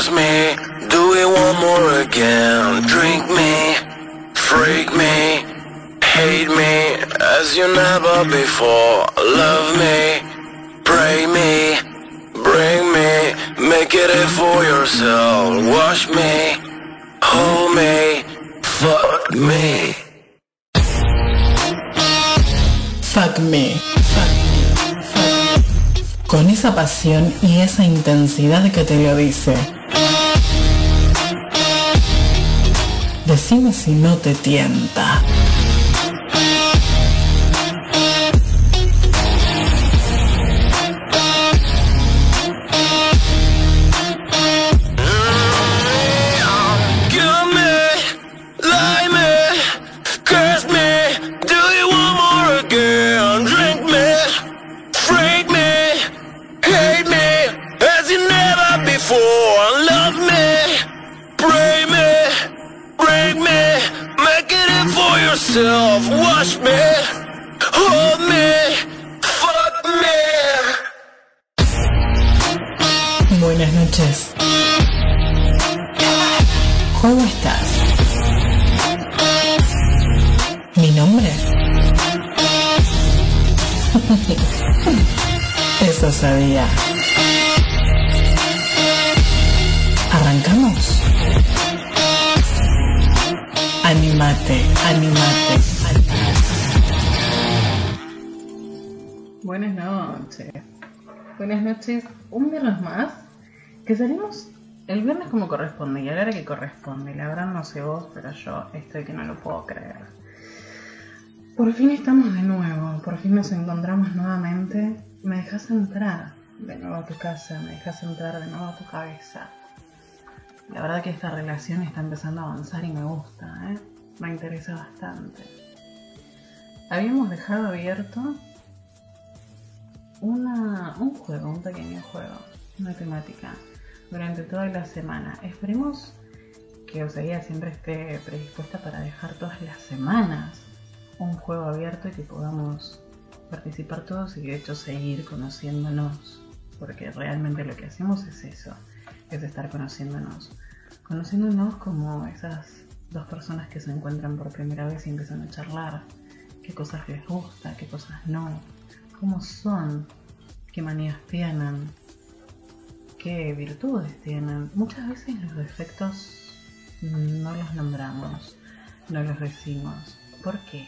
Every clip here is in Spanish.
Curse me, do it one more again. Drink me, freak me, hate me as you never before. Love me, pray me, bring me, make it for yourself. Wash me, hold me. Fuck me. Fuck me. Fuck me. Con esa pasión y esa intensidad que te lo dice. Decime si no te tienta. El viernes como corresponde y a la hora que corresponde. La verdad no sé vos, pero yo estoy que no lo puedo creer. Por fin estamos de nuevo. Por fin nos encontramos nuevamente. Me dejas entrar de nuevo a tu casa. Me dejas entrar de nuevo a tu cabeza. La verdad que esta relación está empezando a avanzar y me gusta, ¿eh? Me interesa bastante. Habíamos dejado abierto una, un juego, un pequeño juego, una temática durante toda la semana. Esperemos que Oseguía siempre esté predispuesta para dejar todas las semanas un juego abierto y que podamos participar todos y de hecho seguir conociéndonos, porque realmente lo que hacemos es eso, es estar conociéndonos, conociéndonos como esas dos personas que se encuentran por primera vez y empiezan a charlar, qué cosas les gusta, qué cosas no, cómo son, qué manías tienen, qué virtudes tienen. Muchas veces los defectos no los nombramos, no los decimos. ¿Por qué?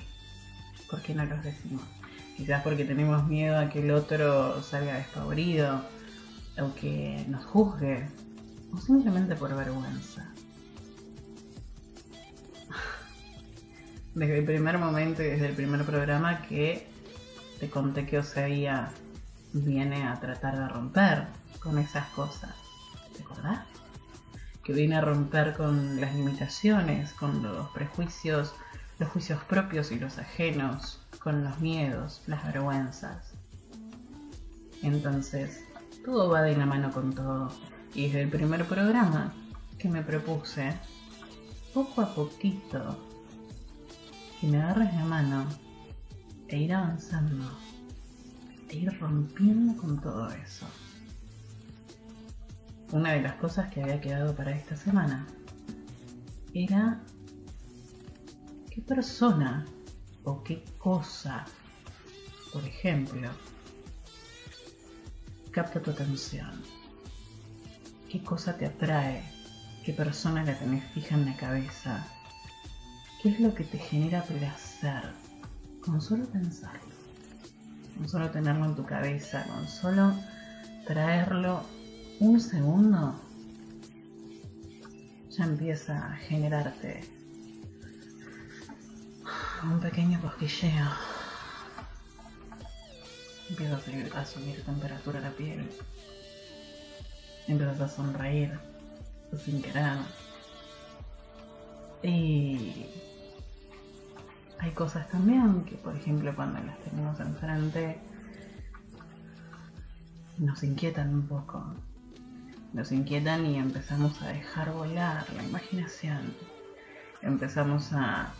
¿Por qué no los decimos? Quizás porque tenemos miedo a que el otro salga despavorido, o que nos juzgue, o simplemente por vergüenza. Desde el primer momento y desde el primer programa que te conté que Oseía viene a tratar de romper con esas cosas. ¿Te acordás? Que viene a romper con las limitaciones, con los prejuicios, los juicios propios y los ajenos, con los miedos, las vergüenzas. Entonces, todo va de la mano con todo. Y desde el primer programa que me propuse, poco a poquito, que me agarres la mano e ir avanzando, e ir rompiendo con todo eso. Una de las cosas que había quedado para esta semana era qué persona o qué cosa, por ejemplo, capta tu atención. ¿Qué cosa te atrae? ¿Qué persona la tenés fija en la cabeza? ¿Qué es lo que te genera placer? Con solo pensarlo, con solo tenerlo en tu cabeza, con solo traerlo un segundo, ya empieza a generarte un pequeño cosquilleo. Empieza a subir, temperatura la piel. Empiezas a sonreír sin querer. Y hay cosas también que, por ejemplo, cuando las tenemos enfrente, nos inquietan un poco. Nos inquietan y empezamos a dejar volar la imaginación. Empezamos a,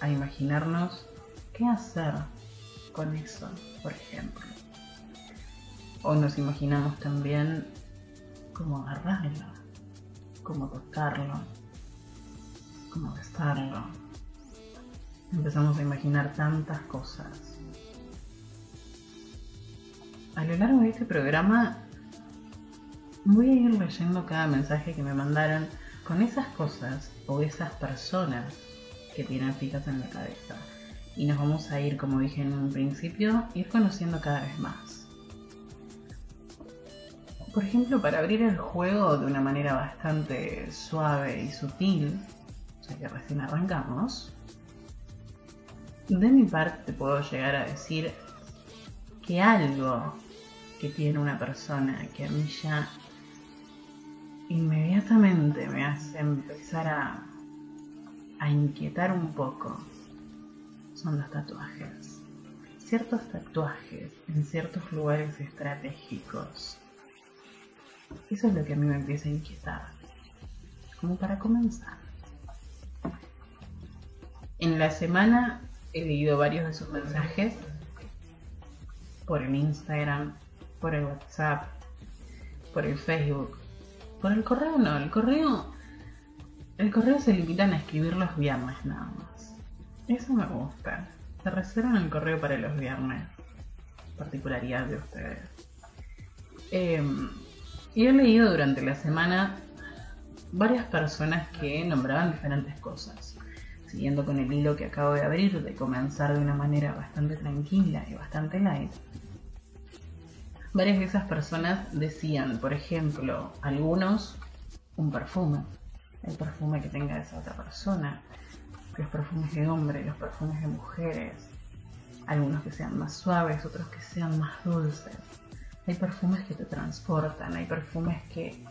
a imaginarnos qué hacer con eso, por ejemplo. O nos imaginamos también cómo agarrarlo, cómo tocarlo, cómo besarlo. Empezamos a imaginar tantas cosas. A lo largo de este programa voy a ir leyendo cada mensaje que me mandaron con esas cosas o esas personas que tienen fijas en la cabeza. Y nos vamos a ir, como dije en un principio, ir conociendo cada vez más. Por ejemplo, para abrir el juego de una manera bastante suave y sutil, ya que recién arrancamos, de mi parte te puedo llegar a decir que algo que tiene una persona que a mí ya inmediatamente me hace empezar a, a inquietar un poco son los tatuajes. Ciertos tatuajes en ciertos lugares estratégicos. Eso es lo que a mí me empieza a inquietar. Como para comenzar. En la semana he leído varios de sus mensajes por el Instagram, por el WhatsApp, por el Facebook. Por el correo no, el correo. El correo se limitan a escribir los viernes nada más. Eso me gusta. Se reservan el correo para los viernes. Particularidad de ustedes. Em, y he leído durante la semana varias personas que nombraban diferentes cosas. Siguiendo con el hilo que acabo de abrir, de comenzar de una manera bastante tranquila y bastante light, varias de esas personas decían, por ejemplo, algunos un perfume, el perfume que tenga esa otra persona, los perfumes de hombre, los perfumes de mujeres, algunos que sean más suaves, otros que sean más dulces. Hay perfumes que te transportan, hay perfumes que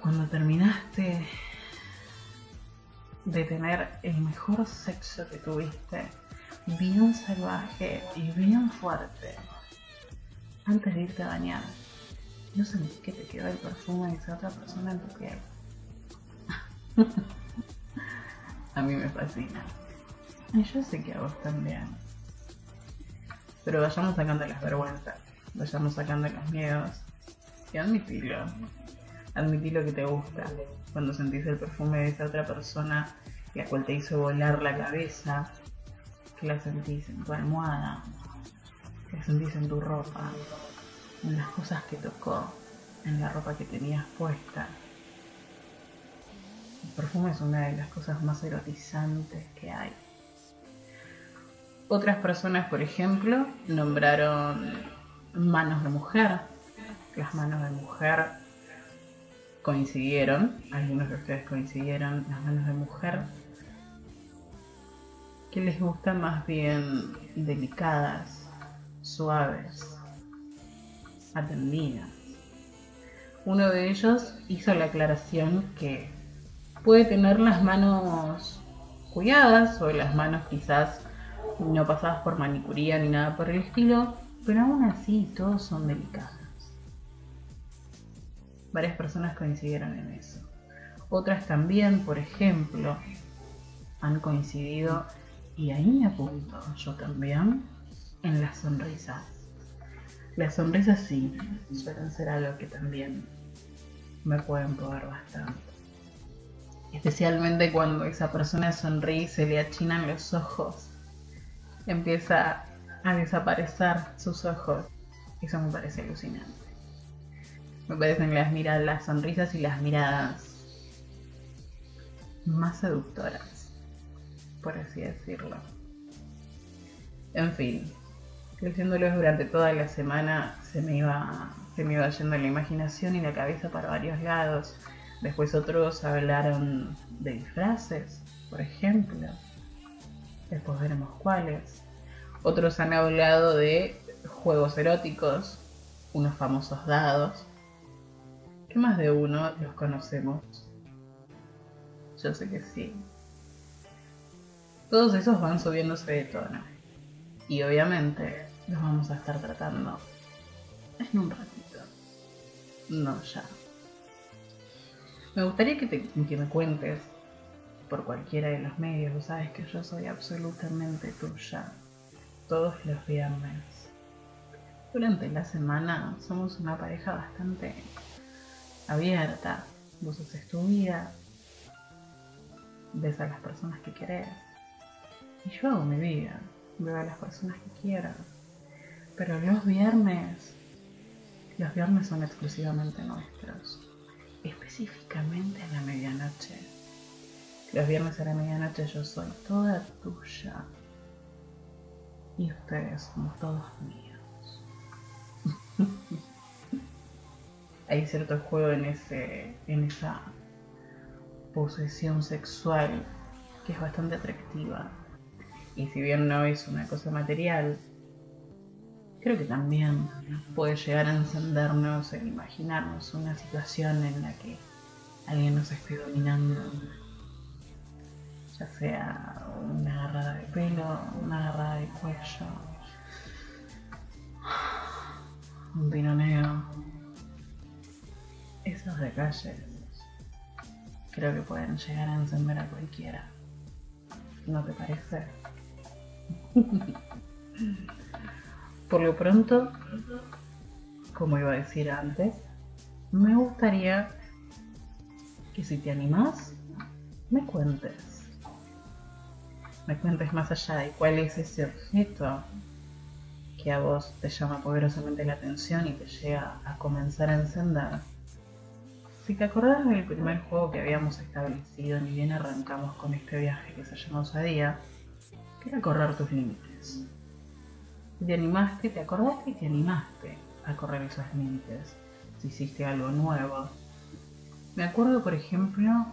cuando terminaste de tener el mejor sexo que tuviste, bien salvaje y bien fuerte, antes de irte a bañar, no sentí que te quedó el perfume de esa otra persona en tu piel. a mí me fascina. Y yo sé que a vos también. Pero vayamos sacando las vergüenzas, vayamos sacando los miedos. Y admitilo. Admitilo que te gusta. Cuando sentís el perfume de esa otra persona, la cual te hizo volar la cabeza, que la sentís en tu almohada, sentís en tu ropa, en las cosas que tocó, en la ropa que tenías puesta. El perfume es una de las cosas más erotizantes que hay. Otras personas, por ejemplo, nombraron manos de mujer. Las manos de mujer coincidieron, algunos de ustedes coincidieron, las manos de mujer, que les gustan más bien delicadas, suaves, atendidas. Uno de ellos hizo la aclaración que puede tener las manos cuidadas o las manos quizás no pasadas por manicuría ni nada por el estilo, pero aún así todos son delicados. Varias personas coincidieron en eso. Otras también, por ejemplo, han coincidido, y ahí me apunto yo también, en las sonrisas. Las sonrisas sí suelen ser algo que también me pueden probar bastante. Especialmente cuando esa persona sonríe y se le achinan los ojos. Empieza a desaparecer sus ojos. Eso me parece alucinante. Me parecen las miradas, las sonrisas y las miradas más seductoras, por así decirlo. En fin, leyéndolos durante toda la semana se me iba se me iba yendo la imaginación y la cabeza para varios lados. Después otros hablaron de disfraces, por ejemplo. Después veremos cuáles. Otros han hablado de juegos eróticos, unos famosos dados. Que más de uno los conocemos. Yo sé que sí. Todos esos van subiéndose de tono. Y obviamente los vamos a estar tratando en un ratito. No ya. Me gustaría que, te, que me cuentes por cualquiera de los medios. Tú sabes que yo soy absolutamente tuya. Todos los viernes. Durante la semana somos una pareja bastante abierta. vos haces tu vida, ves a las personas que querés. Y yo hago mi vida, veo a las personas que quiero. Pero los viernes, los viernes son exclusivamente nuestros. Específicamente a la medianoche. Los viernes a la medianoche yo soy toda tuya. Y ustedes somos todos míos. Hay cierto juego en ese. en esa posesión sexual que es bastante atractiva. Y si bien no es una cosa material, creo que también puede llegar a encendernos el imaginarnos una situación en la que alguien nos esté dominando. Ya sea una agarrada de pelo, una agarrada de cuello, un pinoneo. Esos detalles creo que pueden llegar a encender a cualquiera. ¿No te parece? Por lo pronto, como iba a decir antes, me gustaría que si te animás, me cuentes. Me cuentes más allá de cuál es ese objeto que a vos te llama poderosamente la atención y te llega a comenzar a encender. Si te acordás del primer juego que habíamos establecido, ni bien arrancamos con este viaje que se llama Osadía, que era correr tus límites. Te animaste, te acordaste y te animaste a correr esos límites. Si hiciste algo nuevo. Me acuerdo, por ejemplo,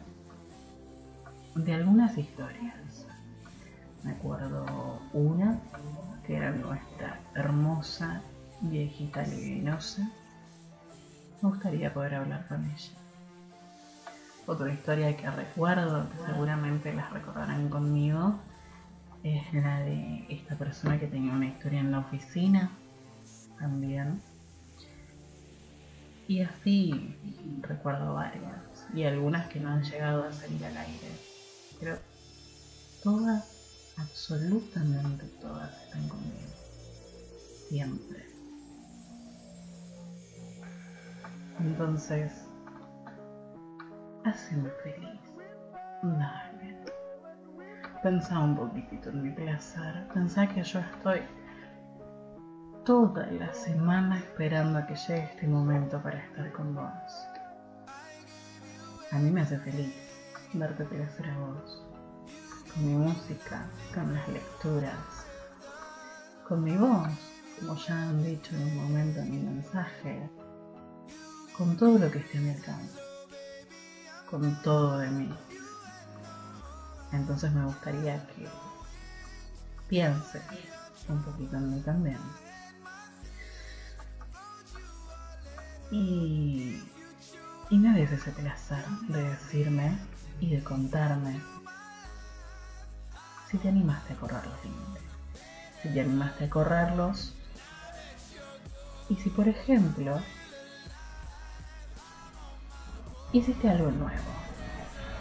de algunas historias. Me acuerdo una que era nuestra hermosa viejita libinosa. Me gustaría poder hablar con ella. Otra historia que recuerdo, que seguramente las recordarán conmigo, es la de esta persona que tenía una historia en la oficina también. Y así recuerdo varias, y algunas que no han llegado a salir al aire. Pero todas, absolutamente todas están conmigo. Siempre. Entonces, Haceme feliz. Dale. Pensá un poquitito en mi placer. Pensá que yo estoy toda la semana esperando a que llegue este momento para estar con vos. A mí me hace feliz verte placer a vos. Con mi música, con las lecturas, con mi voz, como ya han dicho en un momento en mi mensaje, con todo lo que esté a mi alcance con todo de mí. Entonces me gustaría que piense un poquito en mí también. Y, y me des ese placer de decirme y de contarme si te animaste a correr los límites, si te animaste a correrlos y si por ejemplo hiciste algo nuevo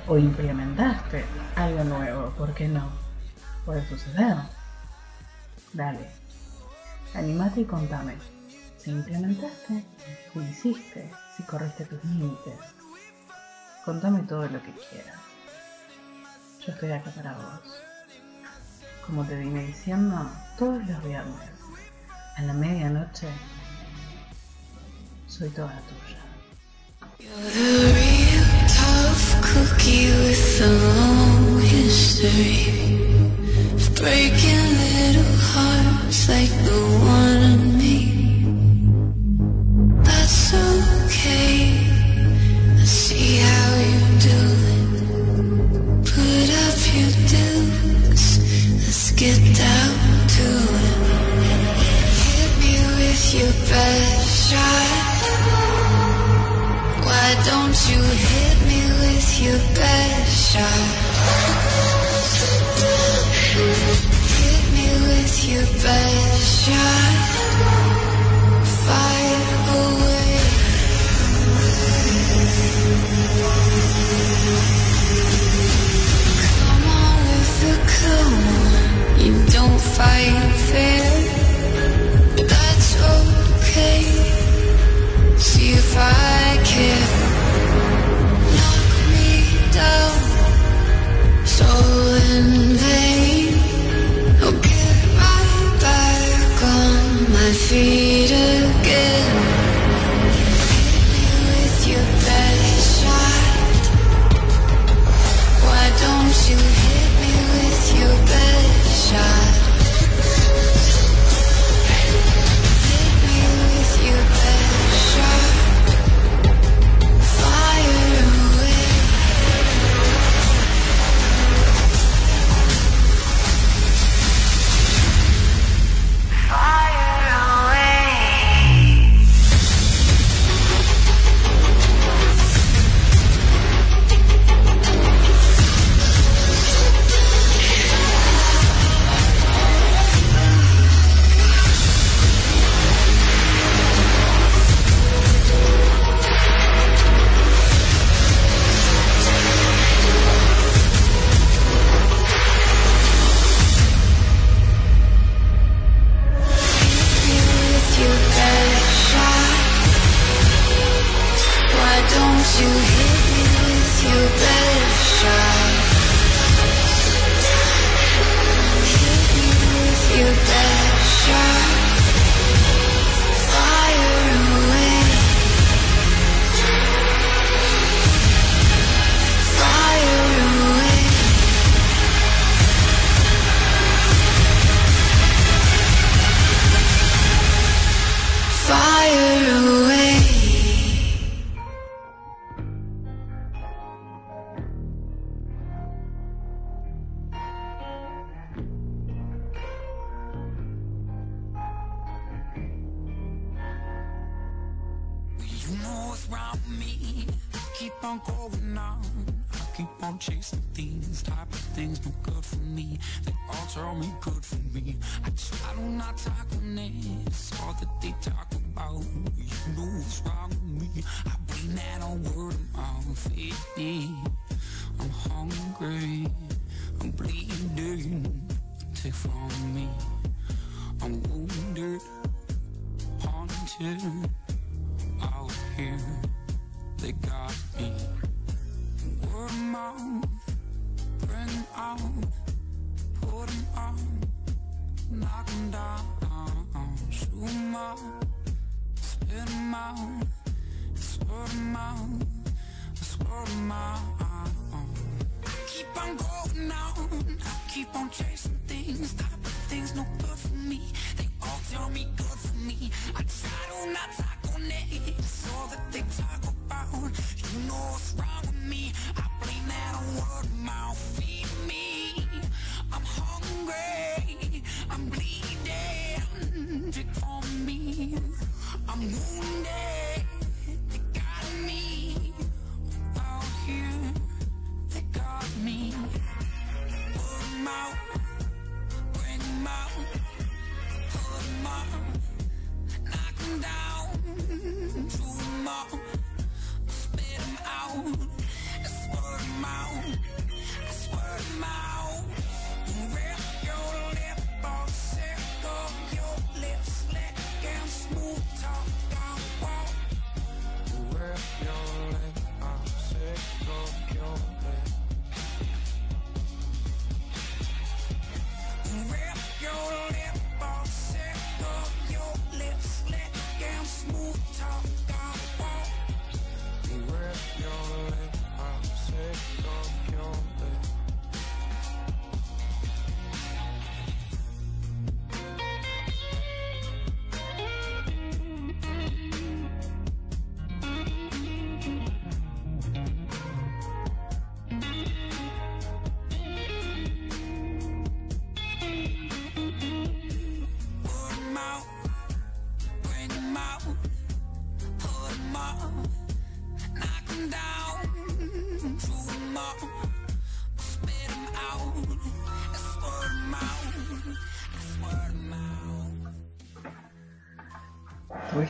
o implementaste algo nuevo, ¿por qué no? Puede suceder. Dale, animate y contame. Si implementaste, si hiciste, si corriste tus límites. Contame todo lo que quieras. Yo estoy acá para vos. Como te vine diciendo, todos los viernes, a la medianoche, soy toda tuya. Tough cookie with a long history of breaking little hearts like the one in me. That's okay. I see how you do it. Put up your dukes. Let's get down to it. Hit me with your best shot. Why don't you hit me with your best shot?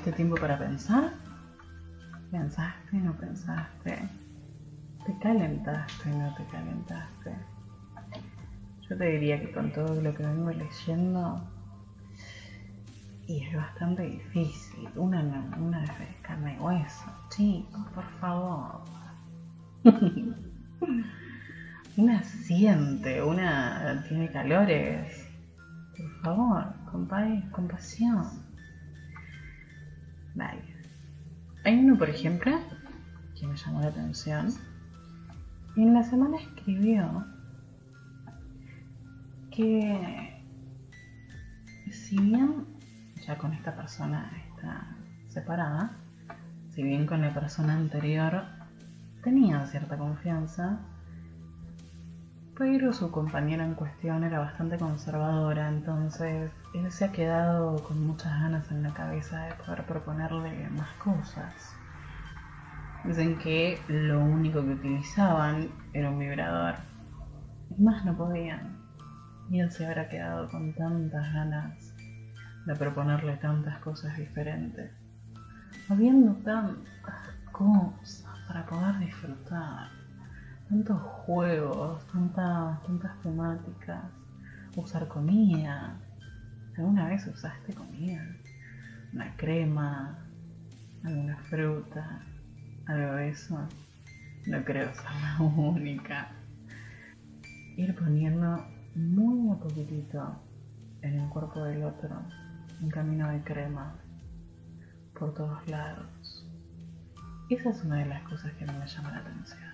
tomaste tiempo para pensar. Pensaste, no pensaste. Te calentaste, no te calentaste. Yo te diría que con todo lo que vengo leyendo, y es bastante difícil, una, una de carne y hueso, chicos, por favor. una siente, una tiene calores. Por favor, compáis, compasión. Hay uno, por ejemplo, que me llamó la atención. y En la semana escribió que si bien ya con esta persona está separada, si bien con la persona anterior tenía cierta confianza, pero su compañera en cuestión era bastante conservadora, entonces él se ha quedado con muchas ganas en la cabeza de poder proponerle más cosas. Dicen que lo único que utilizaban era un vibrador. Y más no podían. Y él se habrá quedado con tantas ganas de proponerle tantas cosas diferentes. Habiendo tantas cosas para poder disfrutar. Tantos juegos, tantas, tantas temáticas. Usar comida, ¿Alguna vez usaste comida? Una crema, alguna fruta, algo de eso. No creo ser la única. Ir poniendo muy a poquitito en el cuerpo del otro un camino de crema por todos lados. Esa es una de las cosas que no me llama la atención.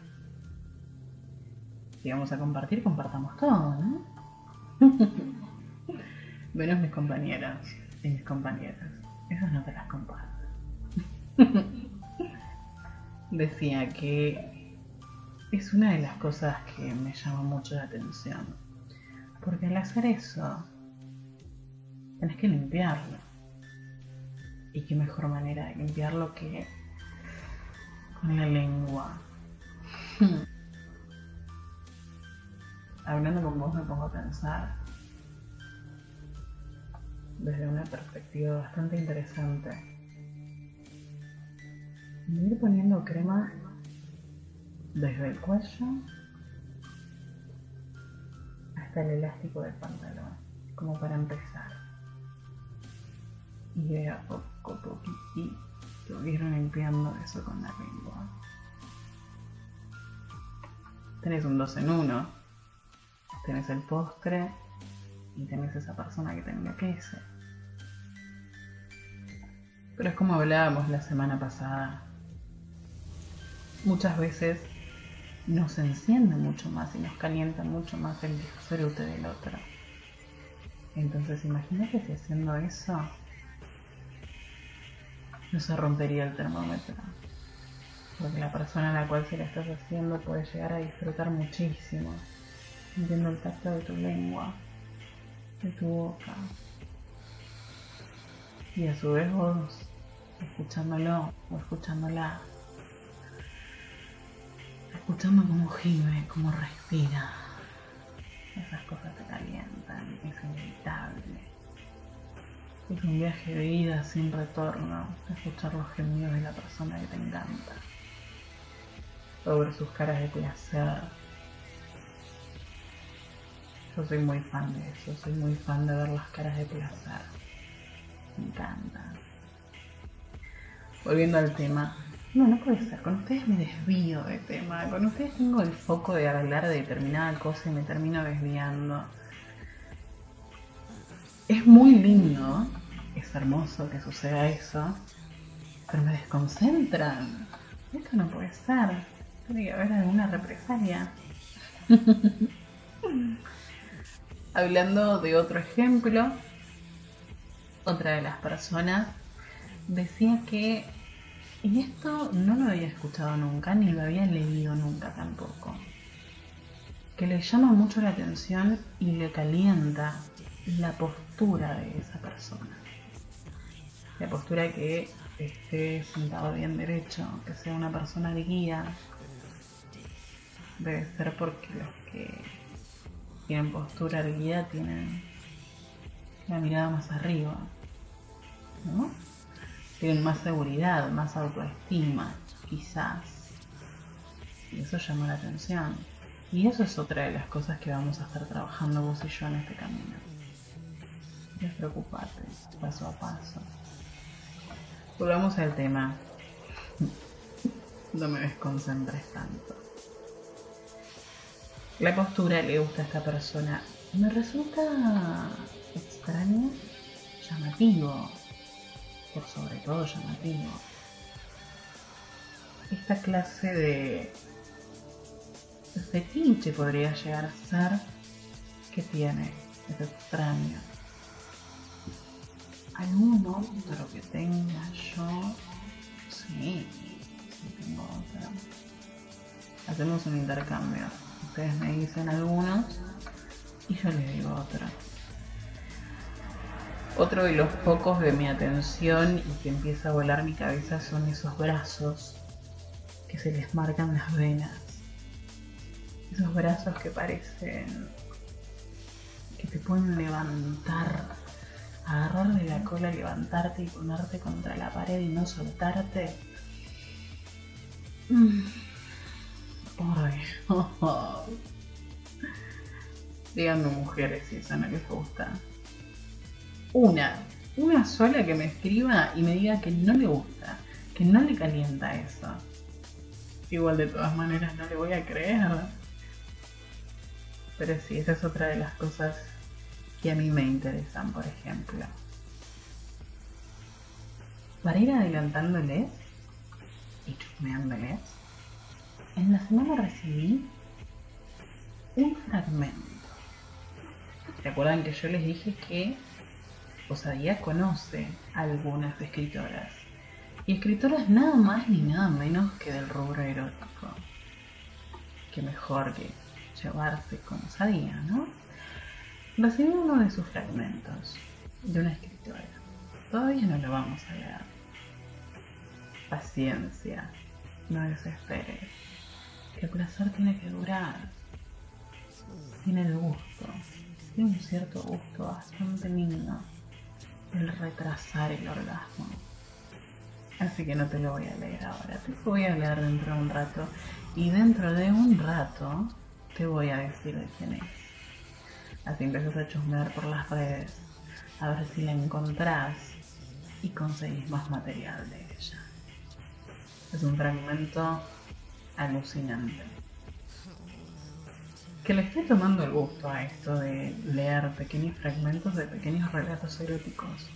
Si vamos a compartir, compartamos todo, ¿no? Menos mis compañeras y mis compañeras. Esas no te las comparto. Decía que es una de las cosas que me llama mucho la atención. Porque al hacer eso, tenés que limpiarlo. Y qué mejor manera de limpiarlo que con la lengua. Hablando con vos me pongo a pensar desde una perspectiva bastante interesante. Ir poniendo crema desde el cuello hasta el elástico del pantalón, como para empezar. Y de a poco, poquitito, ir limpiando eso con la lengua. Tenés un dos en uno, tenés el postre y tenés esa persona que te enloquece. Pero es como hablábamos la semana pasada. Muchas veces nos enciende mucho más y nos calienta mucho más el disfrute del otro. Entonces imagínate si haciendo eso no se rompería el termómetro. Porque la persona a la cual se la estás haciendo puede llegar a disfrutar muchísimo, sintiendo el tacto de tu lengua, de tu boca. Y a su vez vos, escuchándolo o escuchándola, escuchando cómo gime, cómo respira. Esas cosas te calientan, es inevitable. Es un viaje de ida sin retorno, escuchar los gemidos de la persona que te encanta. Ver sus caras de placer. Yo soy muy fan de eso, soy muy fan de ver las caras de placer. Me encanta. Volviendo al tema. No, no puede ser. Con ustedes me desvío de tema. Con ustedes tengo el foco de hablar de determinada cosa y me termino desviando. Es muy lindo, es hermoso que suceda eso, pero me desconcentran. Esto no puede ser. Tiene que haber alguna represalia. Hablando de otro ejemplo, otra de las personas decía que, y esto no lo había escuchado nunca, ni lo había leído nunca tampoco, que le llama mucho la atención y le calienta la postura de esa persona. La postura que esté sentado bien derecho, que sea una persona de guía. Debe ser porque los que tienen postura erguida tienen la mirada más arriba, ¿no? Tienen más seguridad, más autoestima, quizás. Y eso llama la atención. Y eso es otra de las cosas que vamos a estar trabajando vos y yo en este camino. Despreocupate, paso a paso. Volvamos al tema. No me desconcentres tanto. La postura le gusta a esta persona. Me resulta extraño, llamativo, por sobre todo llamativo. Esta clase de fetiche podría llegar a ser que tiene. Es extraño. ¿Algún otro que tenga yo? Sí, sí tengo otro. Hacemos un intercambio. Me dicen algunos y yo les digo otro. Otro de los focos de mi atención y que empieza a volar mi cabeza son esos brazos que se les marcan las venas. Esos brazos que parecen que te pueden levantar, agarrar de la cola, levantarte y ponerte contra la pared y no soltarte. Mm. Ay. Díganme mujeres si eso no les gusta. Una, una sola que me escriba y me diga que no le gusta, que no le calienta eso. Igual de todas maneras no le voy a creer. Pero sí, esa es otra de las cosas que a mí me interesan, por ejemplo. Para ir adelantándoles y chusmeándoles, en la semana recibí un fragmento. ¿Se acuerdan que yo les dije que Osadía conoce algunas escritoras? Y escritoras nada más ni nada menos que del rubro erótico. Que mejor que llevarse con osadía, ¿no? Recibí uno de sus fragmentos de una escritora. Todavía no lo vamos a leer. Paciencia, no desesperes. Que el placer tiene que durar. Tiene el gusto, tiene un cierto gusto bastante lindo el retrasar el orgasmo. Así que no te lo voy a leer ahora, te lo voy a leer dentro de un rato. Y dentro de un rato te voy a decir de quién es. Así empiezas a chusmear por las redes, a ver si la encontrás y conseguís más material de ella. Es un fragmento alucinante. Que le estoy tomando el gusto a esto de leer pequeños fragmentos de pequeños relatos eróticos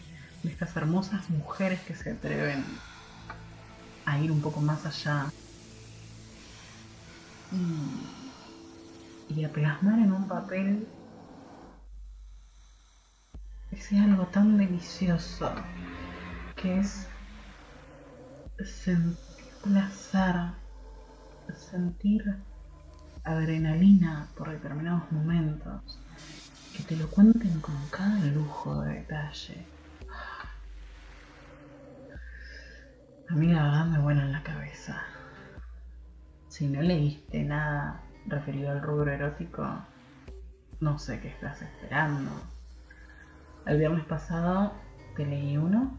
de estas hermosas mujeres que se atreven a ir un poco más allá y, a plasmar en un papel ese algo tan delicioso que es sentir placer, sentir adrenalina por determinados momentos, que te lo cuenten con cada lujo de detalle. A mí la verdad me vuela en la cabeza. Si no leíste nada referido al rubro erótico, no sé qué estás esperando. El viernes pasado te leí uno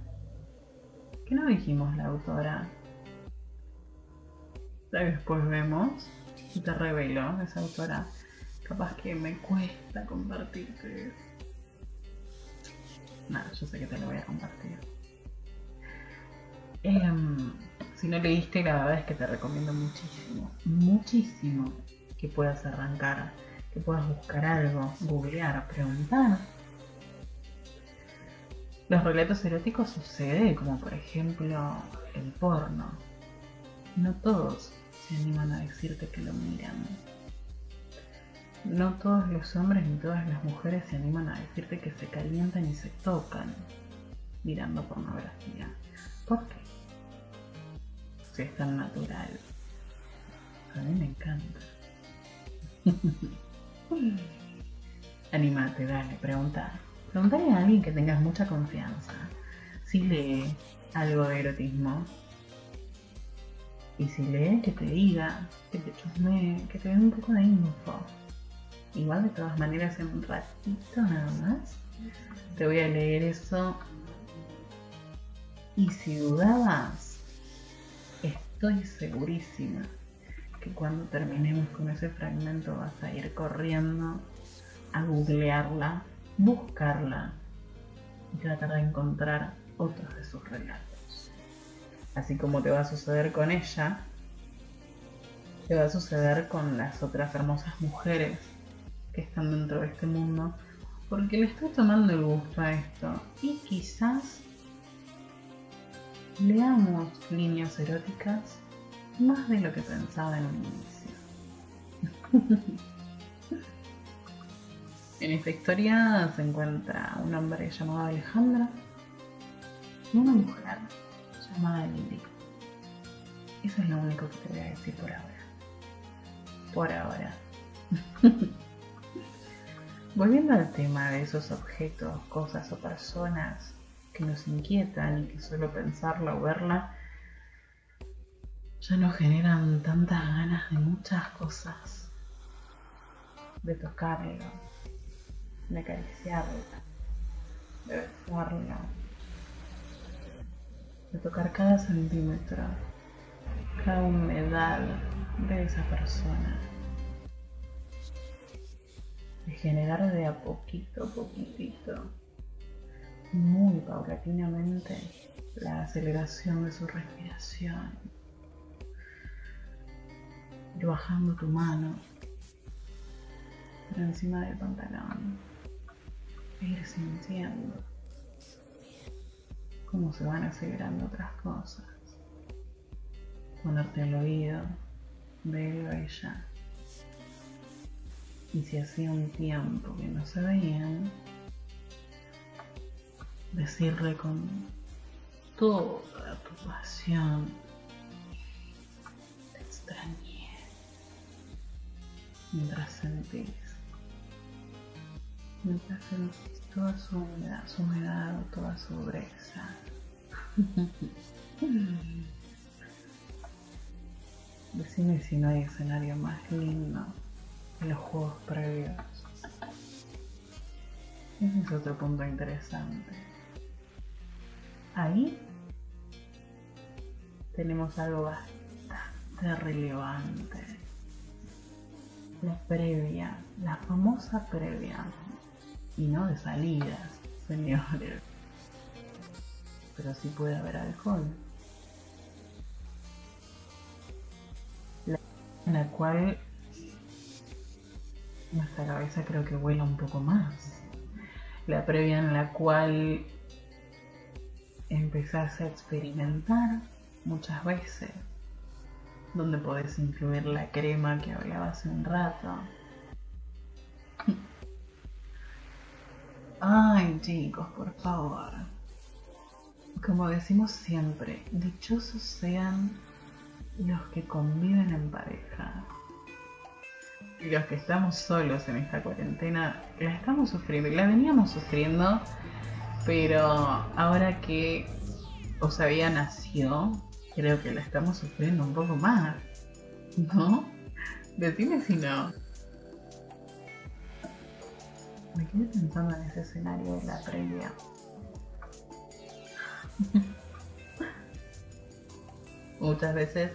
que no dijimos la autora. Después vemos y te revelo esa autora. Capaz que me cuesta compartirte. Nada, yo sé que te lo voy a compartir. Em, si no leíste, la verdad es que te recomiendo muchísimo, muchísimo que puedas arrancar, que puedas buscar algo, googlear, preguntar. Los relatos eróticos sucede, como por ejemplo el porno. No todos se animan a decirte que lo miran. No todos los hombres ni todas las mujeres se animan a decirte que se calientan y se tocan mirando pornografía. ¿Por qué? Si es tan natural. A mí me encanta. Animate, dale, pregunta. Preguntale a alguien que tengas mucha confianza. Si lee algo de erotismo. Y si lee, que te diga, que te chusmee, que te dé un poco de info. Igual de todas maneras en un ratito nada más. Te voy a leer eso. Y si dudabas, estoy segurísima que cuando terminemos con ese fragmento vas a ir corriendo a googlearla, buscarla y tratar de encontrar otros de sus relatos. Así como te va a suceder con ella, te va a suceder con las otras hermosas mujeres que están dentro de este mundo, porque le estoy tomando el gusto a esto y quizás leamos líneas eróticas más de lo que pensaba en un inicio. en esta historia se encuentra un hombre llamado Alejandro y una mujer Lili. Eso es lo único que te voy a decir por ahora. Por ahora. Volviendo al tema de esos objetos, cosas o personas que nos inquietan y que solo pensarla o verla ya nos generan tantas ganas de muchas cosas. De tocarlo, de acariciarlo, de besarlo, de tocar cada centímetro, cada humedad de esa persona. De generar de a poquito, poquitito, muy paulatinamente, la aceleración de su respiración. Ir bajando tu mano por encima del pantalón, e ir sintiendo cómo se van acelerando otras cosas, ponerte al oído de él o ella. Y si hacía un tiempo que no se veían, decirle con toda tu pasión, te extrañé, mientras sentís, mientras sentís toda su humedad, su humedad, toda su breza. Decime si no hay escenario más lindo que los juegos previos. Ese es otro punto interesante. Ahí tenemos algo bastante relevante. La previa, la famosa previa. Y no de salidas, señores. Pero sí puede haber alcohol. La en la cual nuestra cabeza creo que vuela un poco más. La previa en la cual empezás a experimentar muchas veces, donde podés incluir la crema que hablaba hace un rato. Ay, chicos, por favor. Como decimos siempre, dichosos sean los que conviven en pareja. Y los que estamos solos en esta cuarentena, la estamos sufriendo y la veníamos sufriendo, pero ahora que os había nacido, creo que la estamos sufriendo un poco más. ¿No? Decime si no. Me quedé pensando en ese escenario de la previa. Muchas veces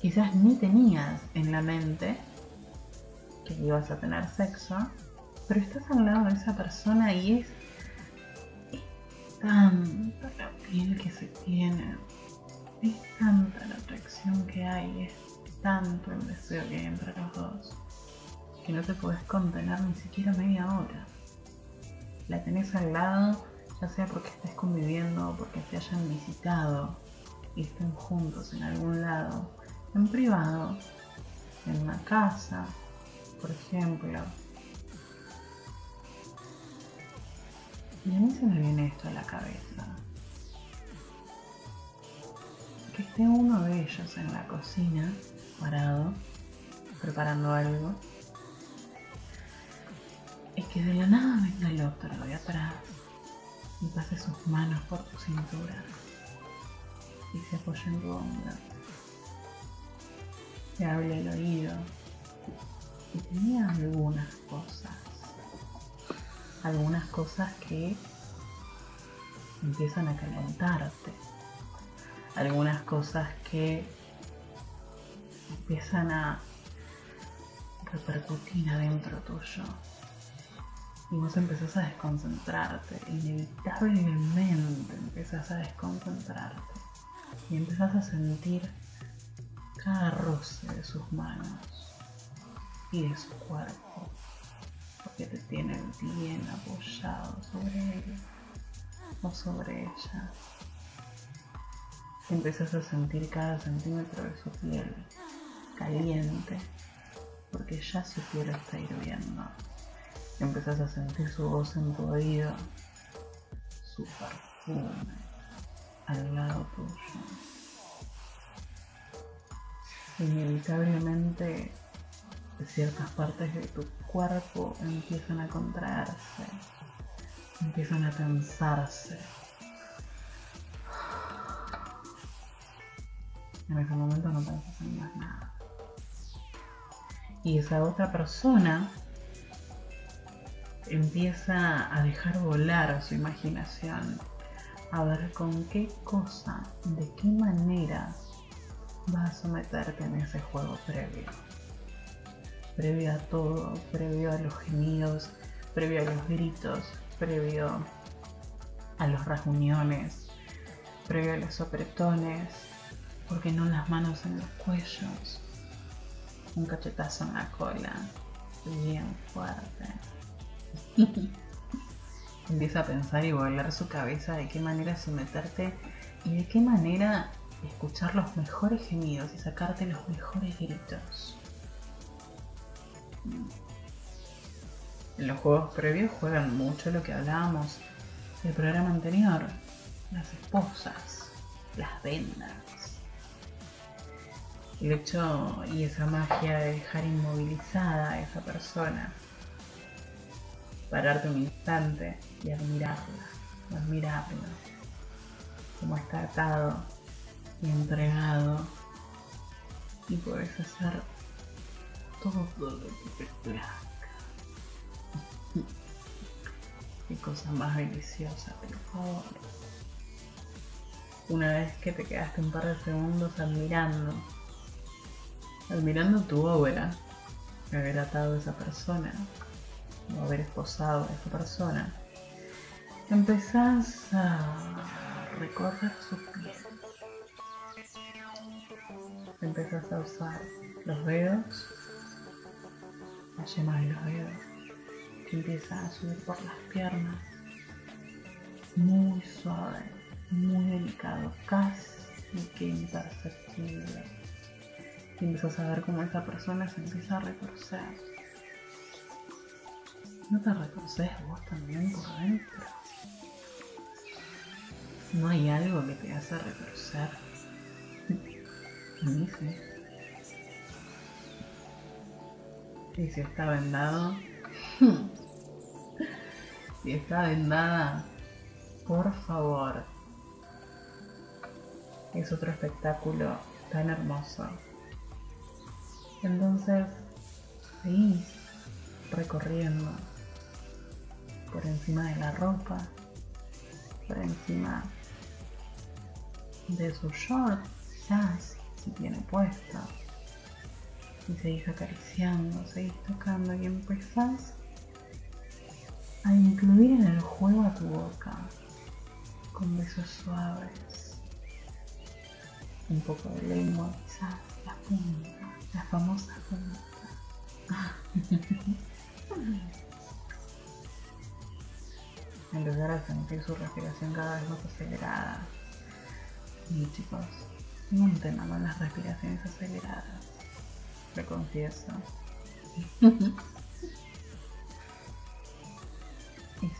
quizás ni tenías en la mente que ibas a tener sexo, pero estás al lado de esa persona y es, tanta la piel que se tiene, es tanta la atracción que hay, es tanto el deseo que hay entre los dos, que no te puedes contener ni siquiera media hora. La tenés al lado, ya sea porque estés conviviendo o porque te hayan visitado y estén juntos en algún lado, en privado, en una casa, por ejemplo. Y a mí se me viene esto a la cabeza. Que esté uno de ellos en la cocina, parado, preparando algo. Que de la nada venga el otro de atrás y pase sus manos por tu cintura. Y se apoya en tu hombro. Te hable el oído. Y tenía algunas cosas, algunas cosas que empiezan a calentarte, algunas cosas que empiezan a repercutir adentro tuyo. Y vos empezás a desconcentrarte, inevitablemente empezás a desconcentrarte y empezás a sentir cada roce de sus manos y de su cuerpo, porque te tienen bien apoyado sobre él o sobre ella. Empezás a sentir cada centímetro de su piel caliente, porque ya su piel está hirviendo. Empezás a sentir su voz en tu oído, su perfume al lado tuyo. Inevitablemente ciertas partes de tu cuerpo empiezan a contraerse, empiezan a tensarse. En ese momento no pensás en más nada. Y esa otra persona empieza a dejar volar su imaginación, a ver con qué cosa, de qué manera vas a someterte en ese juego previo. Previo a todo, previo a los gemidos, previo a los gritos, previo a los rasguñones, previo a los apretones, porque no las manos en los cuellos, un cachetazo en la cola, bien fuerte. Empieza a pensar y volar su cabeza de qué manera someterte y de qué manera escuchar los mejores gemidos y sacarte los mejores gritos. En los juegos previos juegan mucho lo que hablábamos del programa anterior, las esposas, las vendas. El hecho y esa magia de dejar inmovilizada a esa persona. Pararte un instante y admirarla, admirarla. Como está atado y entregado. Y puedes hacer todo lo que te plazca. Qué cosa más deliciosa, por favor. Una vez que te quedaste un par de segundos admirando, admirando tu obra, haber atado a esa persona, o haber esposado a esa persona, empezás a recorrer su piel. Empezás a usar los dedos, la yema de los dedos, que empieza a subir por las piernas, muy suave, muy delicado, casi que imperceptible. Y empiezas a ver cómo esa persona se empieza a retorcer. ¿No te retorces vos también por dentro? ¿No hay algo que te hace retorcer? A mí. Y si está vendado, si está vendada, por favor. Es otro espectáculo tan hermoso. Entonces, seguís recorriendo por encima de la ropa, por encima de su short, ya si, si tiene puesto. Y seguís acariciando, seguís tocando y empezás a incluir en el juego a tu boca con besos suaves, un poco de lengua, quizás la punta, la famosa punta. Empezar a sentir su respiración cada vez más acelerada. Y chicos, tema con las respiraciones aceleradas, lo confieso. y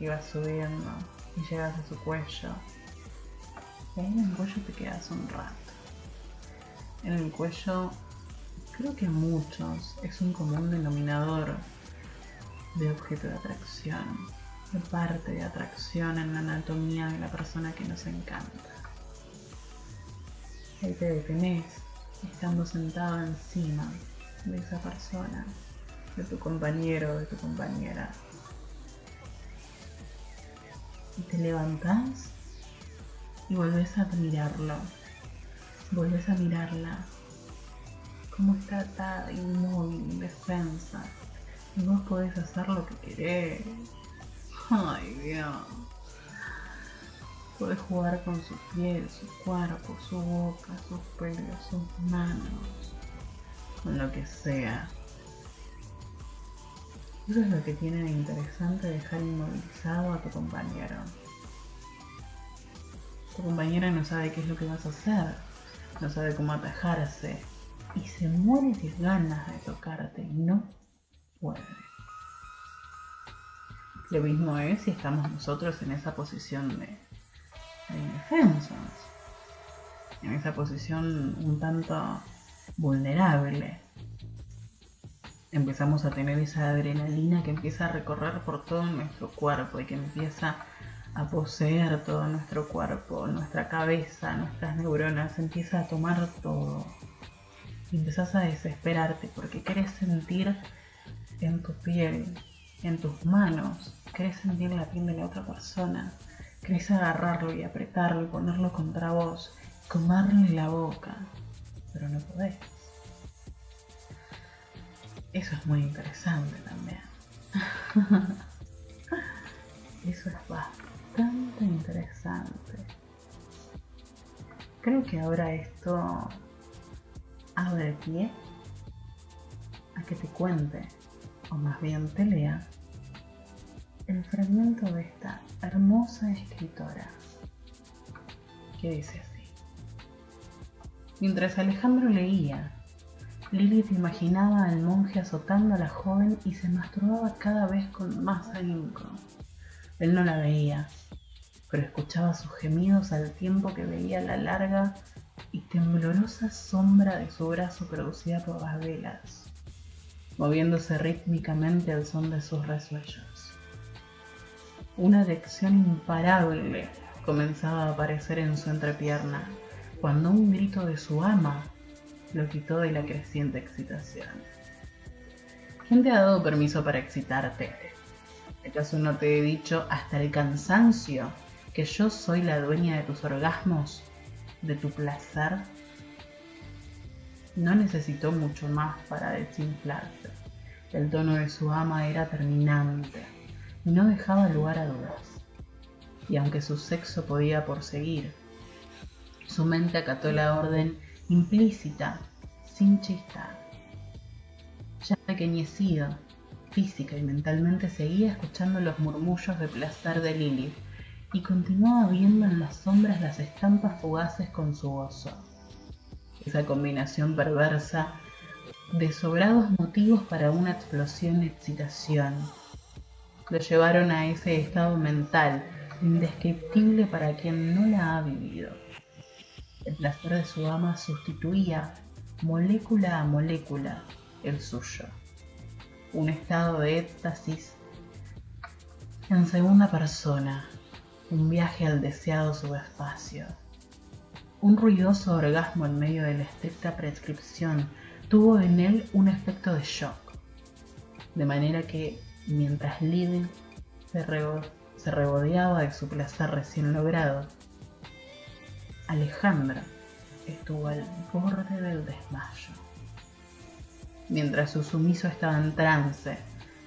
y vas subiendo y llegas a su cuello. Y ahí en el cuello te quedas un rato. En el cuello, creo que muchos es un común denominador de objeto de atracción, de parte de atracción en la anatomía de la persona que nos encanta. Ahí te detenés, estando sentado encima de esa persona, de tu compañero de tu compañera. Y te levantás y volvés a mirarlo. Volvés a mirarla. Cómo está atada, inmóvil, indefensa. Y vos podés hacer lo que querés. Ay, Dios. Podés jugar con su piel, su cuerpo, su boca, sus pelos, sus manos. Con lo que sea. Eso es lo que tiene de interesante dejar inmovilizado a tu compañero. Tu compañera no sabe qué es lo que vas a hacer, no sabe cómo atajarse y se muere de ganas de tocarte y no puede. Lo mismo es si estamos nosotros en esa posición de, de indefensos, en esa posición un tanto vulnerable empezamos a tener esa adrenalina que empieza a recorrer por todo nuestro cuerpo y que empieza a poseer todo nuestro cuerpo, nuestra cabeza, nuestras neuronas, empieza a tomar todo. Y empezás a desesperarte porque querés sentir en tu piel, en tus manos, querés sentir la piel de la otra persona, querés agarrarlo y apretarlo y ponerlo contra vos, comerle la boca, pero no podés. Eso es muy interesante también. Eso es bastante interesante. Creo que ahora esto abre pie a que te cuente, o más bien te lea, el fragmento de esta hermosa escritora que dice así. Mientras Alejandro leía, Lilith imaginaba al monje azotando a la joven y se masturbaba cada vez con más ahínco. Él no la veía, pero escuchaba sus gemidos al tiempo que veía la larga y temblorosa sombra de su brazo producida por las velas, moviéndose rítmicamente al son de sus resuellos. Una erección imparable comenzaba a aparecer en su entrepierna, cuando un grito de su ama lo quitó de la creciente excitación. ¿Quién te ha dado permiso para excitarte? ¿Acaso no te he dicho hasta el cansancio que yo soy la dueña de tus orgasmos, de tu placer? No necesitó mucho más para desinflarse. El tono de su ama era terminante y no dejaba lugar a dudas. Y aunque su sexo podía proseguir, su mente acató la orden implícita, sin chistar. Ya pequeñecido, física y mentalmente seguía escuchando los murmullos de placer de Lilith y continuaba viendo en las sombras las estampas fugaces con su gozo. Esa combinación perversa de sobrados motivos para una explosión de excitación. Lo llevaron a ese estado mental indescriptible para quien no la ha vivido. El placer de su ama sustituía molécula a molécula el suyo. Un estado de éxtasis en segunda persona, un viaje al deseado subespacio. Un ruidoso orgasmo en medio de la estricta prescripción tuvo en él un efecto de shock, de manera que mientras Lidl se, rebo- de su placer recién logrado, Alejandra estuvo al borde del desmayo. Mientras su sumiso estaba en trance,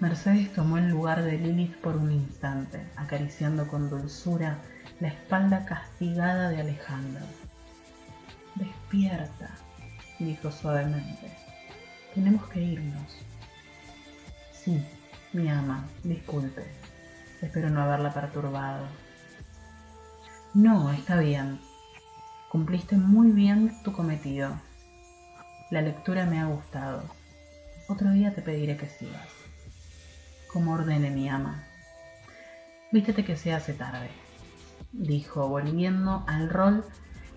Mercedes tomó el lugar de Lilith por un instante, acariciando con dulzura la espalda castigada de Alejandro. Despierta, dijo suavemente. Tenemos que irnos. Sí, mi ama, disculpe. Espero no haberla perturbado. No, está bien. Cumpliste muy bien tu cometido. La lectura me ha gustado. Otro día te pediré que sigas. Como ordene mi ama. Vístete que se hace tarde, dijo, volviendo al rol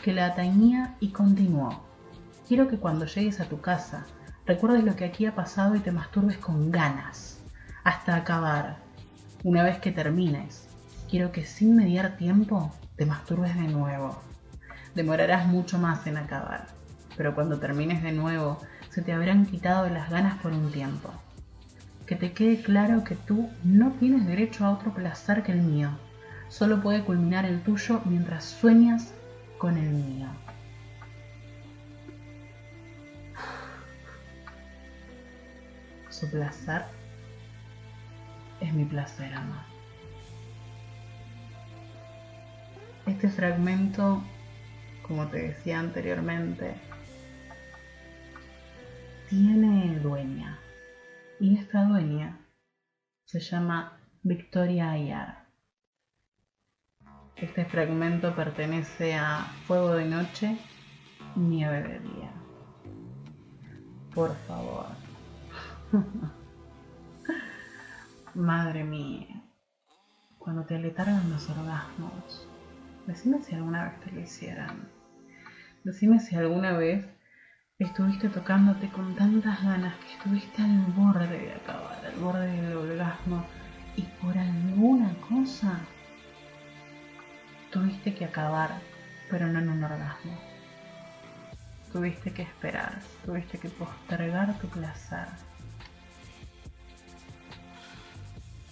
que la atañía y continuó. Quiero que cuando llegues a tu casa recuerdes lo que aquí ha pasado y te masturbes con ganas, hasta acabar. Una vez que termines, quiero que sin mediar tiempo te masturbes de nuevo. Demorarás mucho más en acabar, pero cuando termines de nuevo se te habrán quitado las ganas por un tiempo. Que te quede claro que tú no tienes derecho a otro placer que el mío. Solo puede culminar el tuyo mientras sueñas con el mío. Su placer es mi placer, ama. Este fragmento, como te decía anteriormente, tiene dueña. Y esta dueña se llama Victoria Ayar. Este fragmento pertenece a Fuego de Noche, Nieve de Día. Por favor. Madre mía. Cuando te aletargan los orgasmos, decime si alguna vez te lo hicieran. Decime si alguna vez estuviste tocándote con tantas ganas que estuviste al borde de acabar, al borde del orgasmo y por alguna cosa tuviste que acabar, pero no en un orgasmo. Tuviste que esperar, tuviste que postergar tu placer.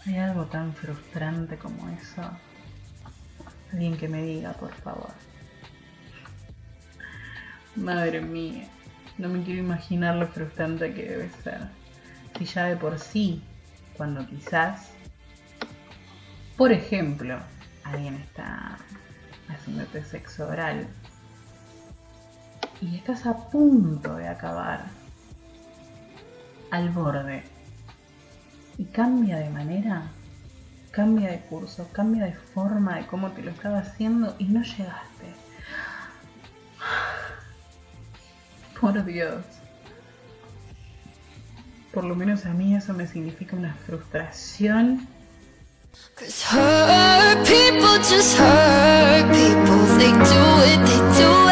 ¿Hay algo tan frustrante como eso? Alguien que me diga, por favor. Madre mía, no me quiero imaginar lo frustrante que debe ser. Si ya de por sí, cuando quizás, por ejemplo, alguien está haciéndote sexo oral y estás a punto de acabar al borde y cambia de manera, cambia de curso, cambia de forma de cómo te lo estaba haciendo y no llegaste. Por Dios. Por lo menos a mí eso me significa una frustración. Cause hurt people just hurt people. They do it, they do every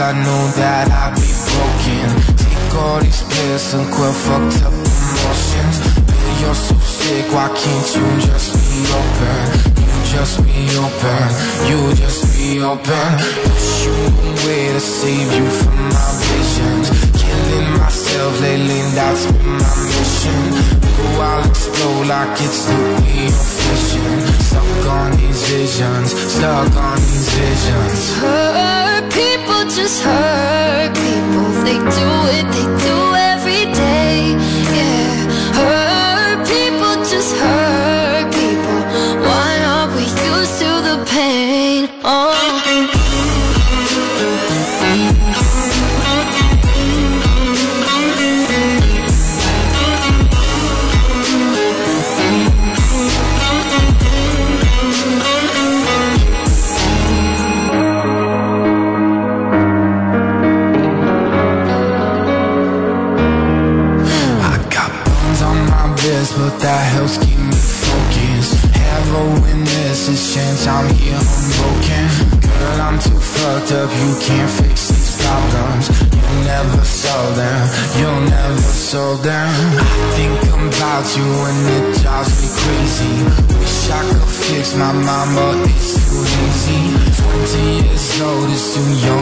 lies, I know that I'd be broken. Take all these pills and quell fucked up emotions. Baby, you're so sick, why can't you just be open? You just be open, you just be open. Wish you away to save you from my visions. Killing myself lately, that's been my mission. Go, I'll explode like it's nuclear fission. Stuck on these visions, stuck on these visions. People just hurt people. They do it, they do every day. Yeah, hurt people just hurt but it's too easy. 20 years old, it's too young,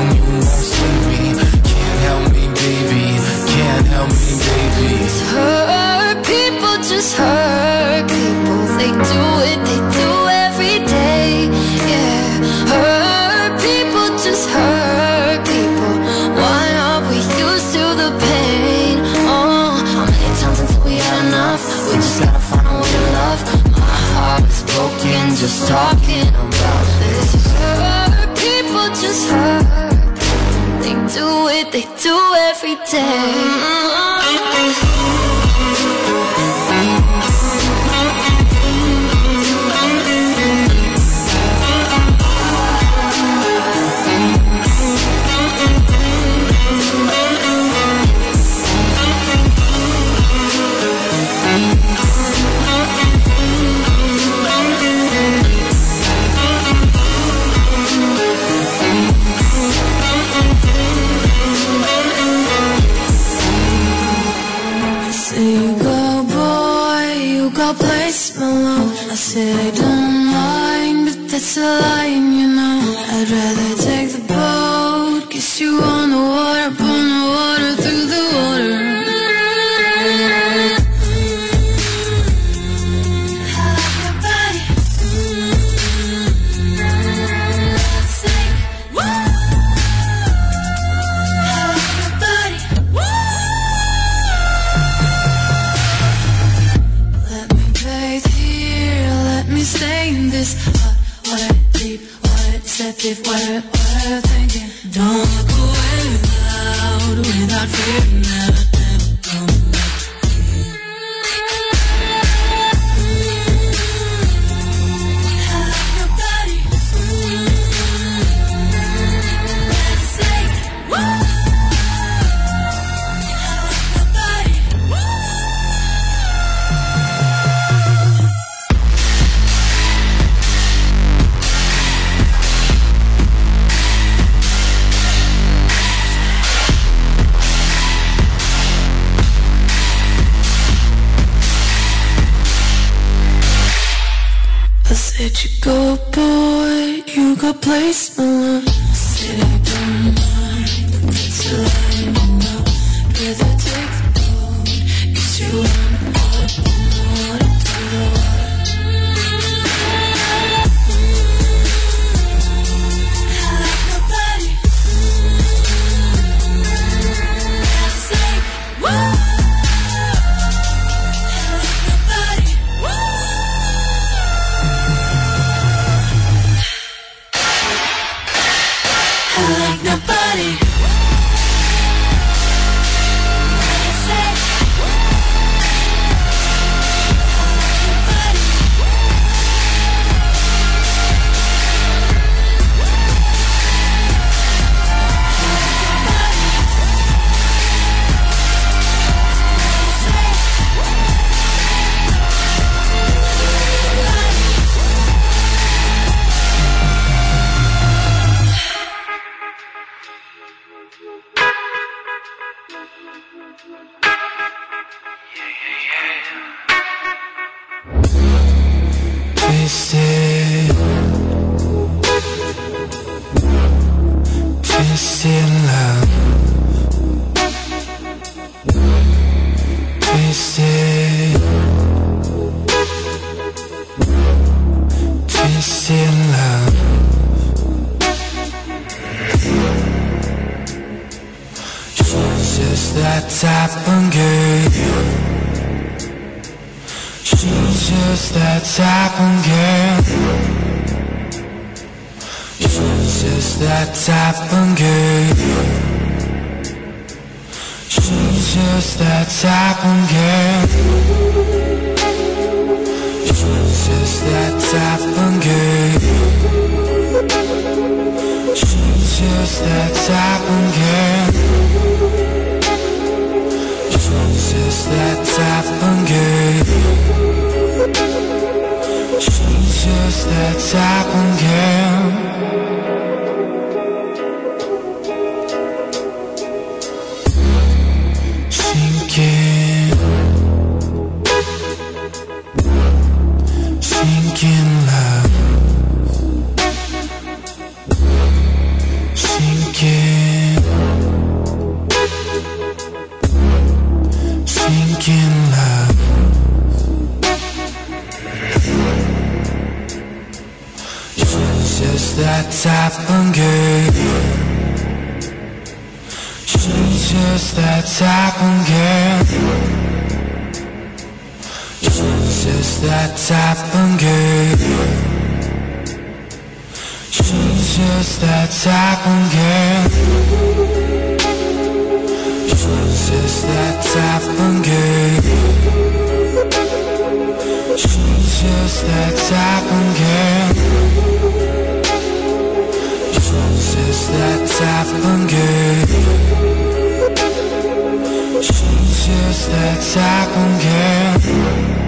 check if we're, we're thinking. Don't look away without, without fear now. Twisted, love. Love. She's just that type of girl. She's just that type of type of. She's just that type of girl. She's just that type of girl. She's just that type of girl. She's just that type of girl. She's just that type girl. She's just that type of girl.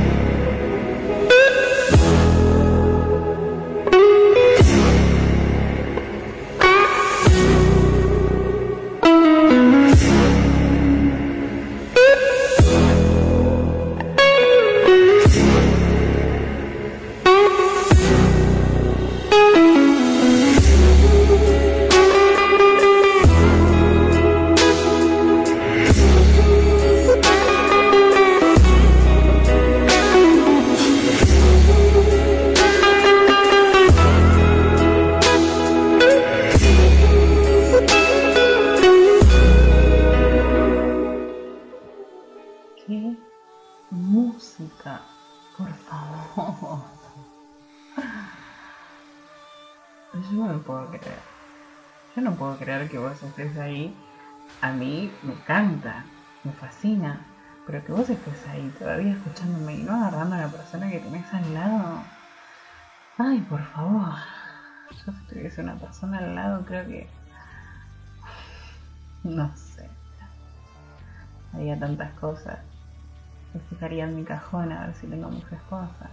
Cajón a ver si tengo muchas cosas.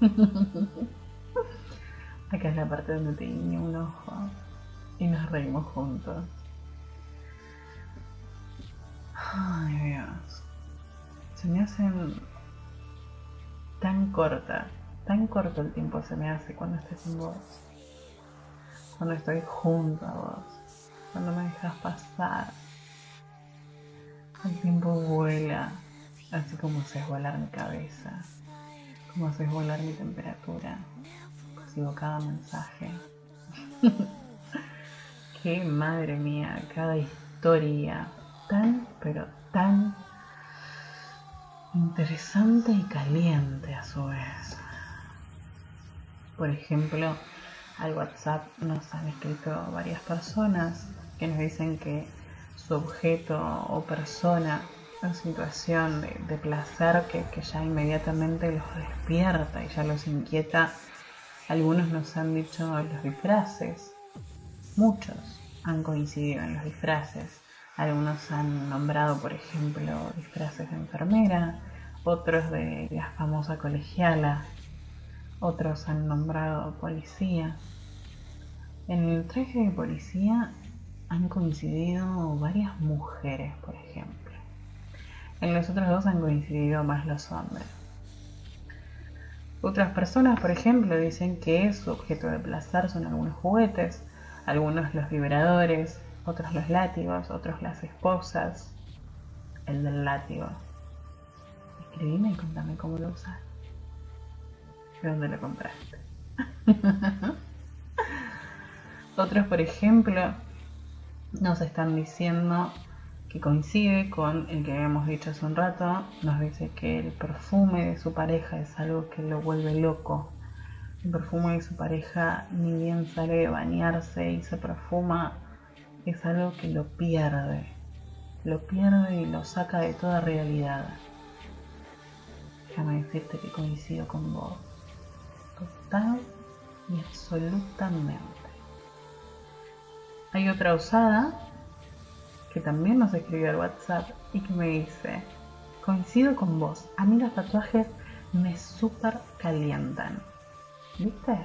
Acá es la parte donde te guiño un ojo y nos reímos juntos. Ay Dios. Se me hacen tan corta, tan corto el tiempo se me hace cuando estoy con vos. Cuando estoy junto a vos. Cuando me dejas pasar. El tiempo vuela, así como haces volar mi cabeza, como haces volar mi temperatura. Percibo cada mensaje. Qué madre mía, cada historia tan, pero tan interesante y caliente a su vez. Por ejemplo, al WhatsApp nos han escrito varias personas que nos dicen que su objeto o persona en situación de, de placer que, que ya inmediatamente los despierta y ya los inquieta. Algunos nos han dicho los disfraces, muchos han coincidido en los disfraces. Algunos han nombrado, por ejemplo, disfraces de enfermera, otros de la famosa colegiala, otros han nombrado policía. En el traje de policía han coincidido varias mujeres, por ejemplo. En los otros dos han coincidido más los hombres. Otras personas, por ejemplo, dicen que su objeto de placer son algunos juguetes, algunos los vibradores, otros los látigos, otros las esposas, el del látigo. Escribime y contame cómo lo usas. ¿De dónde lo compraste? Otros, por ejemplo, nos están diciendo que coincide con el que habíamos dicho hace un rato, nos dice que el perfume de su pareja es algo que lo vuelve loco. El perfume de su pareja ni bien sale de bañarse y se perfuma, es algo que lo pierde. Lo pierde y lo saca de toda realidad. Déjame decirte que coincido con vos. Total y absolutamente. Hay otra usada que también nos escribió al WhatsApp y que me dice, coincido con vos, a mí los tatuajes me súper calientan. ¿Viste?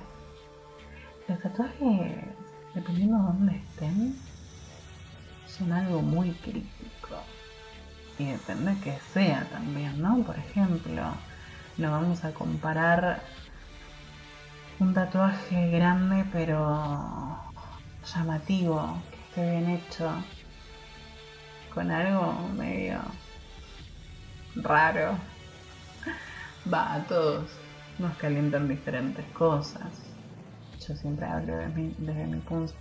Los tatuajes, dependiendo de dónde estén, son algo muy crítico. Y depende que sea también, ¿no? Por ejemplo, no vamos a comparar un tatuaje grande pero llamativo, que esté bien hecho, con algo medio raro. Va, a todos nos calientan diferentes cosas. Yo siempre hablo de mi- desde mi punto...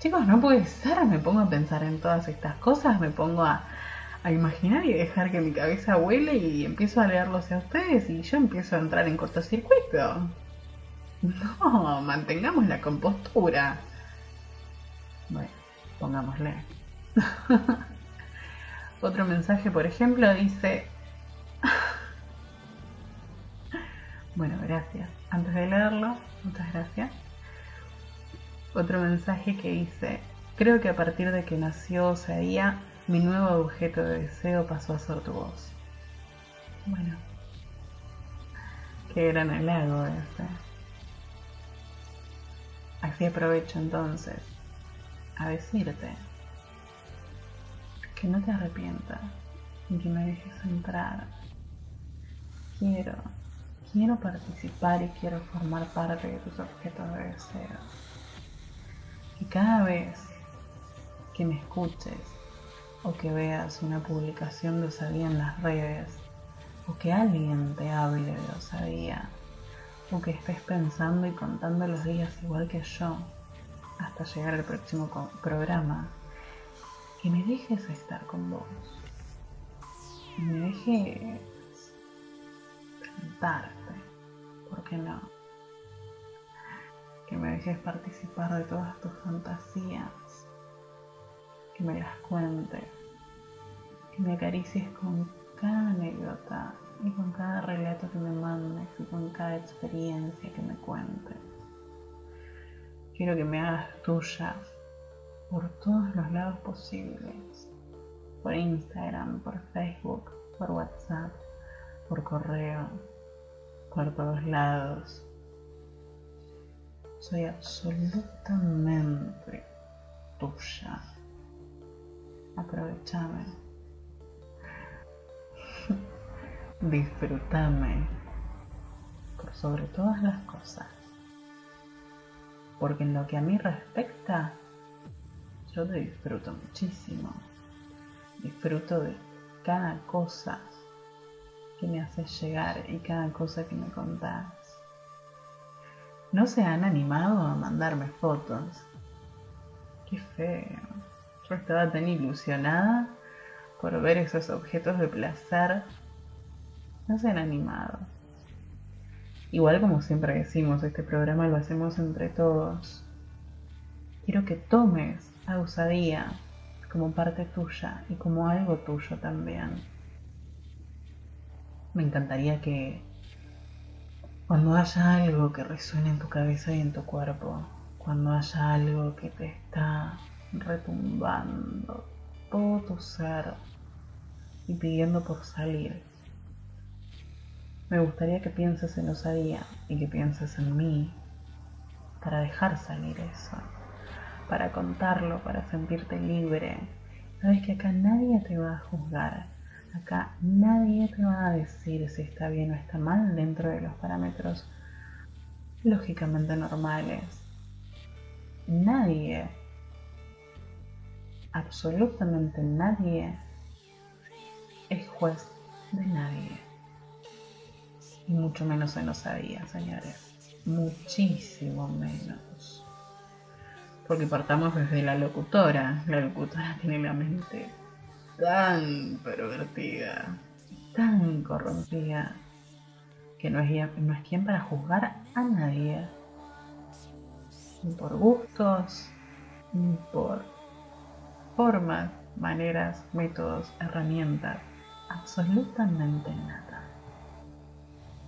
Chicos, no puede ser, me pongo a pensar en todas estas cosas, me pongo a, a imaginar y dejar que mi cabeza vuele y empiezo a leerlos a ustedes y yo empiezo a entrar en cortocircuito. No, mantengamos la compostura. Bueno, pongámosle. Otro mensaje, por ejemplo, dice... Bueno, gracias. Antes de leerlo, muchas gracias. Otro mensaje que dice, creo que a partir de que nació Osadía, mi nuevo objeto de deseo pasó a ser tu voz. Bueno, qué gran halago ese. Así aprovecho entonces a decirte que no te arrepientas y que me dejes entrar. Quiero, quiero participar y quiero formar parte de tus objetos de deseo. Y cada vez que me escuches o que veas una publicación de osadía en las redes o que alguien te hable de osadía o que estés pensando y contando los días igual que yo hasta llegar al próximo programa, que me dejes estar con vos. Y me dejes cantarte, ¿por qué no? Que me dejes participar de todas tus fantasías, que me las cuentes, que me acaricies con cada anécdota y con cada relato que me mandes y con cada experiencia que me cuentes. Quiero que me hagas tuya por todos los lados posibles. Por Instagram, por Facebook, por WhatsApp, por correo, por todos lados. Soy absolutamente tuya. Aprovechame. Disfrútame por sobre todas las cosas. Porque en lo que a mí respecta, yo te disfruto muchísimo. Disfruto de cada cosa que me haces llegar y cada cosa que me contás. No se han animado a mandarme fotos. Qué feo. Yo estaba tan ilusionada por ver esos objetos de placer. No se han animado. Igual como siempre decimos, este programa lo hacemos entre todos. Quiero que tomes a como parte tuya y como algo tuyo también. Me encantaría que cuando haya algo que resuene en tu cabeza y en tu cuerpo, cuando haya algo que te está retumbando todo tu ser y pidiendo por salir, me gustaría que pienses en osadía y que pienses en mí para dejar salir eso, para contarlo, para sentirte libre. Sabes que acá nadie te va a juzgar, Acá nadie te va a decir si está bien o está mal dentro de los parámetros lógicamente normales. Nadie, absolutamente nadie, es juez de nadie. Y mucho menos en osadía, señores. Muchísimo menos. Porque partamos desde la locutora. La locutora tiene la mente tan pervertida, tan corrompida, que no es, no es quien para juzgar a nadie. Ni por gustos, ni por formas, maneras, métodos, herramientas. Absolutamente nada.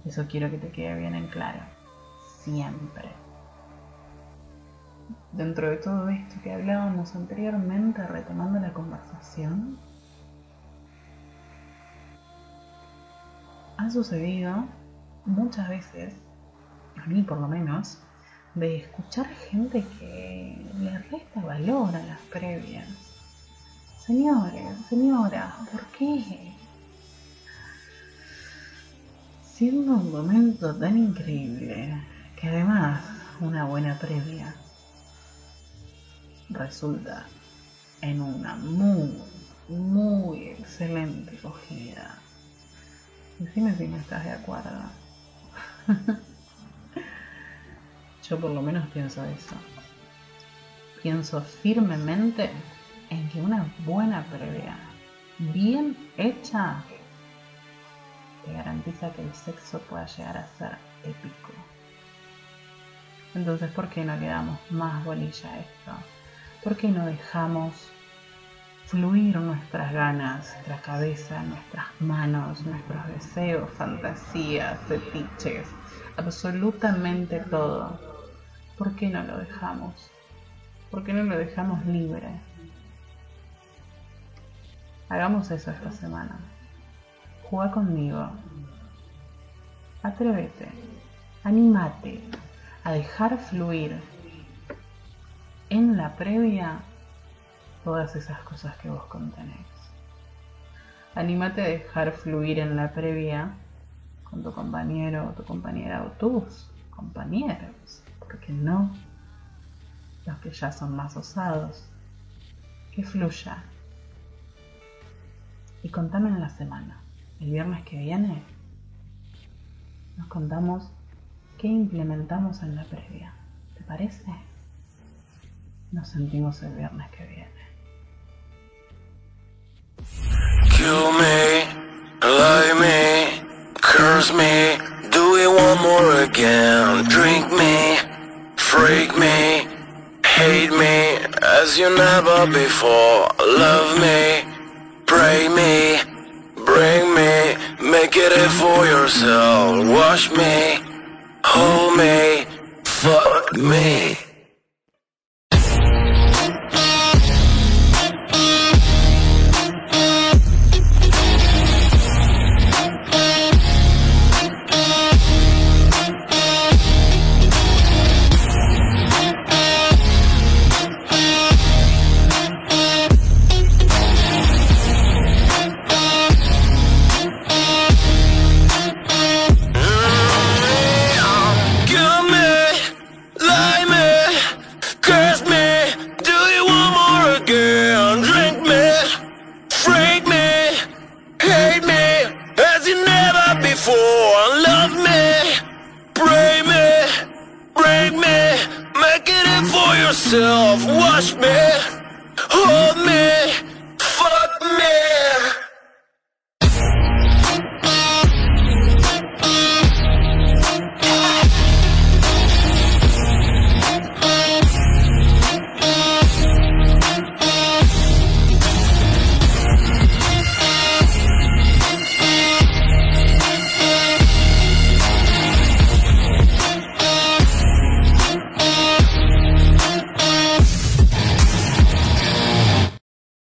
Eso quiero que te quede bien en claro. Siempre. Dentro de todo esto que hablábamos anteriormente, retomando la conversación, ha sucedido muchas veces, a mí por lo menos, de escuchar gente que le resta valor a las previas. Señores, señora, ¿por qué? Siendo un momento tan increíble que además una buena previa resulta en una muy, muy excelente cogida. Decime si no estás de acuerdo. Yo por lo menos pienso eso. Pienso firmemente en que una buena previa, bien hecha, te garantiza que el sexo pueda llegar a ser épico. Entonces, ¿por qué no le damos más bolilla a esto? ¿Por qué no dejamos fluir nuestras ganas, nuestra cabeza, nuestras manos, nuestros deseos, fantasías, fetiches, absolutamente todo? ¿Por qué no lo dejamos? ¿Por qué no lo dejamos libre? Hagamos eso esta semana. Juega conmigo. Atrévete. Anímate a dejar fluir en la previa todas esas cosas que vos contenés. Anímate a dejar fluir en la previa con tu compañero o tu compañera o tus compañeros, porque no los que ya son más osados. Que fluya. Y contame en la semana, el viernes que viene, nos contamos qué implementamos en la previa. ¿Te parece? Nos sentimos el viernes que viene. Kill me, lie me, curse me, do it one more again. Drink me, freak me, hate me as you never before. Love me, pray me, bring me, make it it for yourself. Wash me, hold me, fuck me.